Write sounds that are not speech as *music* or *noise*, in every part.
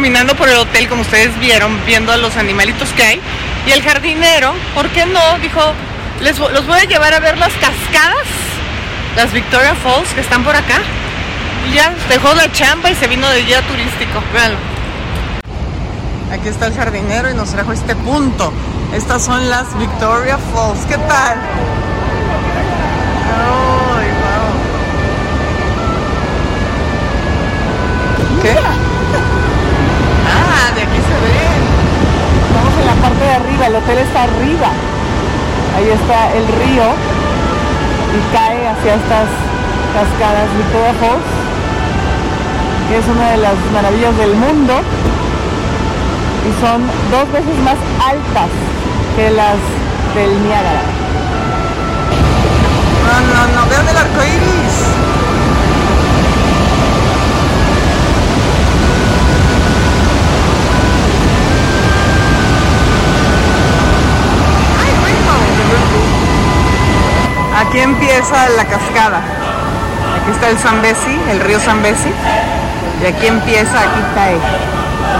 caminando por el hotel, como ustedes vieron, viendo a los animalitos que hay. Y el jardinero, ¿por qué no? Dijo, les, los voy a llevar a ver las cascadas, las Victoria Falls que están por acá. Y ya dejó la chamba y se vino de guía turístico. Véanlo. Aquí está el jardinero y nos trajo este punto. Estas son las Victoria Falls. ¿Qué tal? ¿Qué? Parte de arriba, el hotel está arriba. Ahí está el río y cae hacia estas cascadas Victoria Falls, que es una de las maravillas del mundo y son dos veces más altas que las del Niágara. No, no, no, vean el arco iris. Aquí empieza la cascada. Aquí está el Zambezi, el río Zambezi. Y aquí empieza, aquí cae.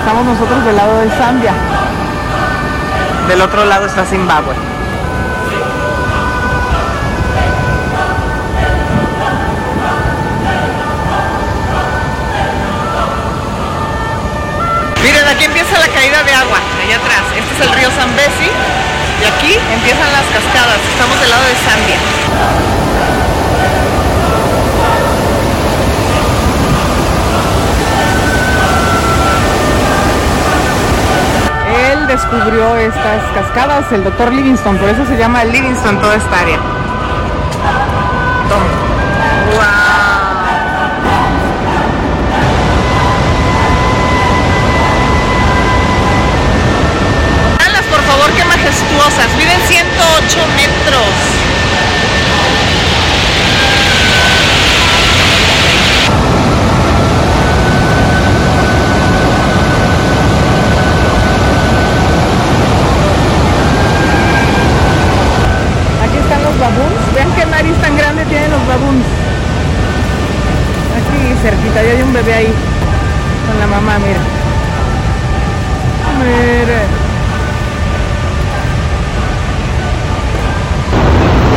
Estamos nosotros del lado de Zambia. Del otro lado está Zimbabue. Miren, aquí empieza la caída de agua, allá atrás. Este es el río Zambezi y aquí empiezan las cascadas. Estamos del lado de Zambia. Él descubrió estas cascadas, el doctor Livingston, por eso se llama Livingston toda esta área. Toma. Veanlas, por favor, qué majestuosas. Miden 108 metros. Aquí están los baboons. Vean qué nariz tan grande tienen los baboons. Aquí cerquita, ya hay un bebé ahí. Con la mamá, mira. Mira.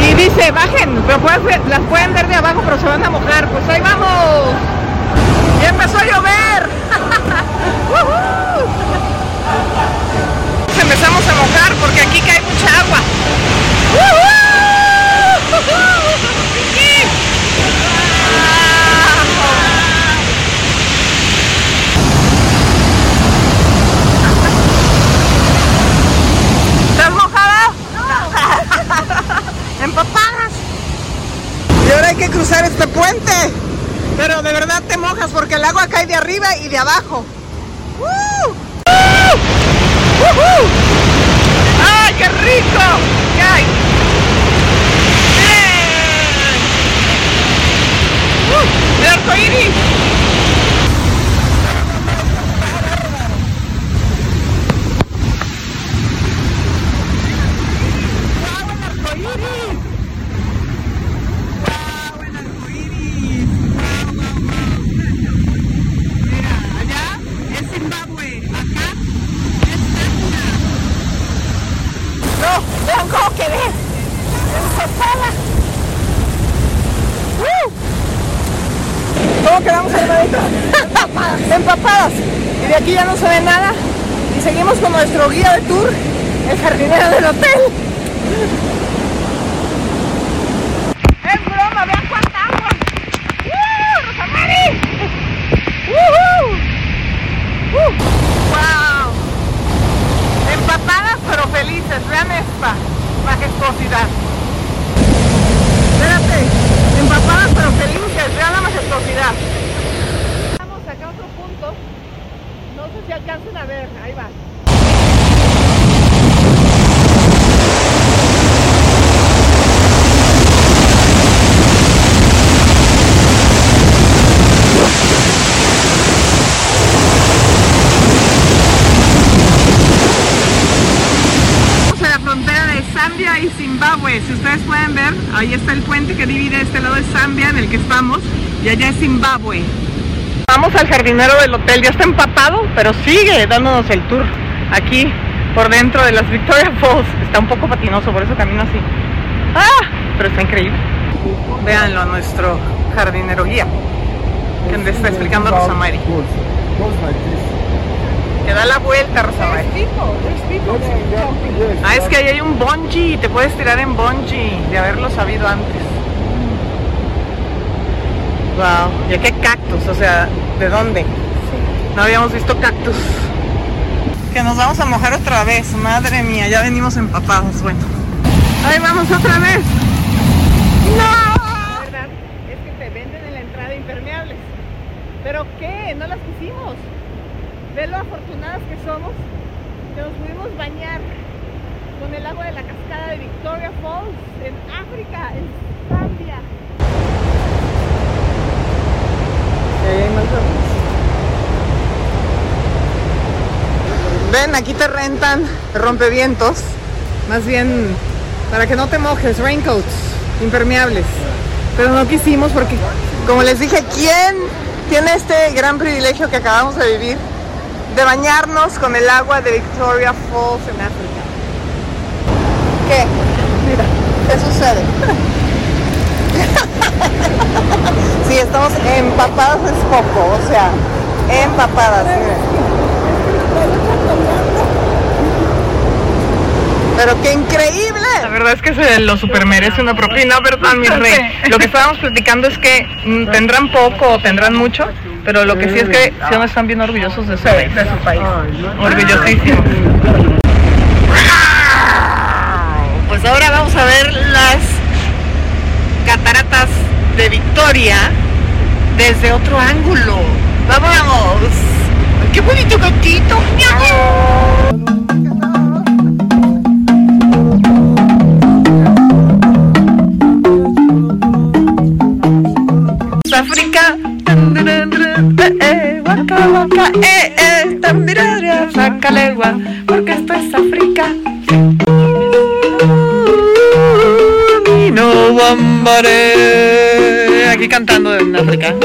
Y dice, bajen, pero pueden las pueden ver de abajo, pero se van a mojar. Pues ahí vamos. Ya empezó a llover. *laughs* Empezamos a mojar porque aquí cae mucha agua. ¿Estás mojada? Empapadas. Y ahora hay que cruzar este puente. Pero de verdad te mojas porque el agua cae de arriba y de abajo. ¡Uh! ¡Woohoo! ¡Ay, qué rico! ¿Qué hay? ¡Bien! ¡Uh! ¡El arco iris! ¡Guau, el arco iris! ¡Guau, el arco iris! ¡Guau, guau, guau! Mira, allá es Zimbabue, acá no, vean cómo quedé. Empapada. ¡Uh! ¿Cómo quedamos ahí adentro? Empapadas. Y de aquí ya no se nada. Y seguimos con nuestro guía de tour, el jardinero del hotel. Es broma, vean cuánta agua. ¡Uh! ¡Rosamari! ¡Woohoo! ¡Uh! ¡Wow! Empapadas pero felices, vean esta majestuosidad. Espérate, empapadas pero felices, vean la majestuosidad. Vamos acá a otro punto, no sé si alcancen a ver, ahí va. Estamos en la frontera de Zambia y Zimbabue. Si ustedes pueden ver, ahí está el puente que divide este lado de Zambia en el que estamos y allá es Zimbabue. Vamos al jardinero del hotel, ya está empapado, pero sigue dándonos el tour aquí por dentro de las Victoria Falls. Está un poco patinoso, por eso camino así. ¡Ah! Pero está increíble. Véanlo a nuestro jardinero guía, que le está explicando a Rosamari. Que da la vuelta, Rosamari. Ah, es que ahí hay un bungee, te puedes tirar en bungee, de haberlo sabido antes. Wow, y aquí hay cactus, o sea, ¿de dónde? No habíamos visto cactus. Que nos vamos a mojar otra vez, madre mía, ya venimos empapados, bueno. Ahí vamos otra vez. ¡No! La verdad es que te venden en la entrada impermeables. ¿Pero qué? No las pusimos. Ve lo afortunadas que somos que nos pudimos bañar con el agua de la cascada de Victoria Falls en África, en Zambia. Ven, aquí te rentan rompevientos, más bien para que no te mojes, raincoats impermeables. Pero no quisimos porque, como les dije, ¿quién tiene este gran privilegio que acabamos de vivir? De bañarnos con el agua de Victoria Falls en África. ¿Qué? Mira, ¿qué sucede? sí, estamos empapadas es poco, o sea, empapadas. Pero qué increíble. La verdad es que se lo super merece una propina, ¿verdad, mi rey? *laughs* Lo que estábamos platicando es que mm, tendrán poco o tendrán mucho, pero lo que sí es que sí están bien orgullosos de su país. De su país. Orgullosísimos. Pues ahora vamos a ver las cataratas de Victoria desde otro ángulo. ¡Vamos! ¡Qué bonito gatito! África. Eh, eh, eh, porque esto es África. No cantando en África.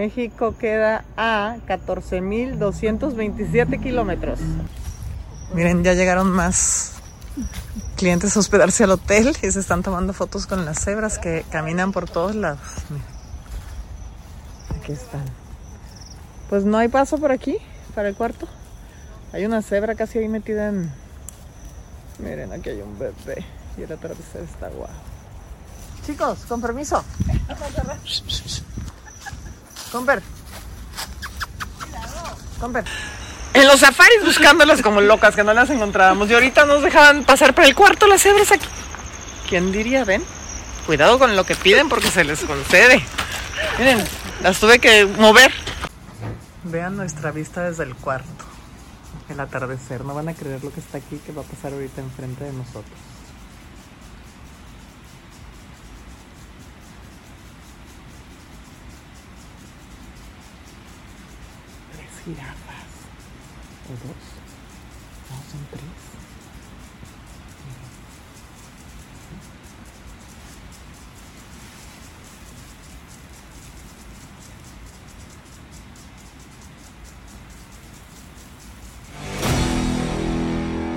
México queda a 14.227 kilómetros. Miren, ya llegaron más clientes a hospedarse al hotel y se están tomando fotos con las cebras que caminan por todos lados. Miren. Aquí están. Pues no hay paso por aquí, para el cuarto. Hay una cebra casi ahí metida en... Miren, aquí hay un bebé y el atardecer está guau. Chicos, con permiso. Comper. Comper. En los safaris buscándolas como locas que no las encontrábamos y ahorita nos dejaban pasar por el cuarto las cebras aquí. ¿Quién diría, ven? Cuidado con lo que piden porque se les concede. Miren, las tuve que mover. Vean nuestra vista desde el cuarto. El atardecer. No van a creer lo que está aquí que va a pasar ahorita enfrente de nosotros. Jirafas. ¿O dos? No, son tres.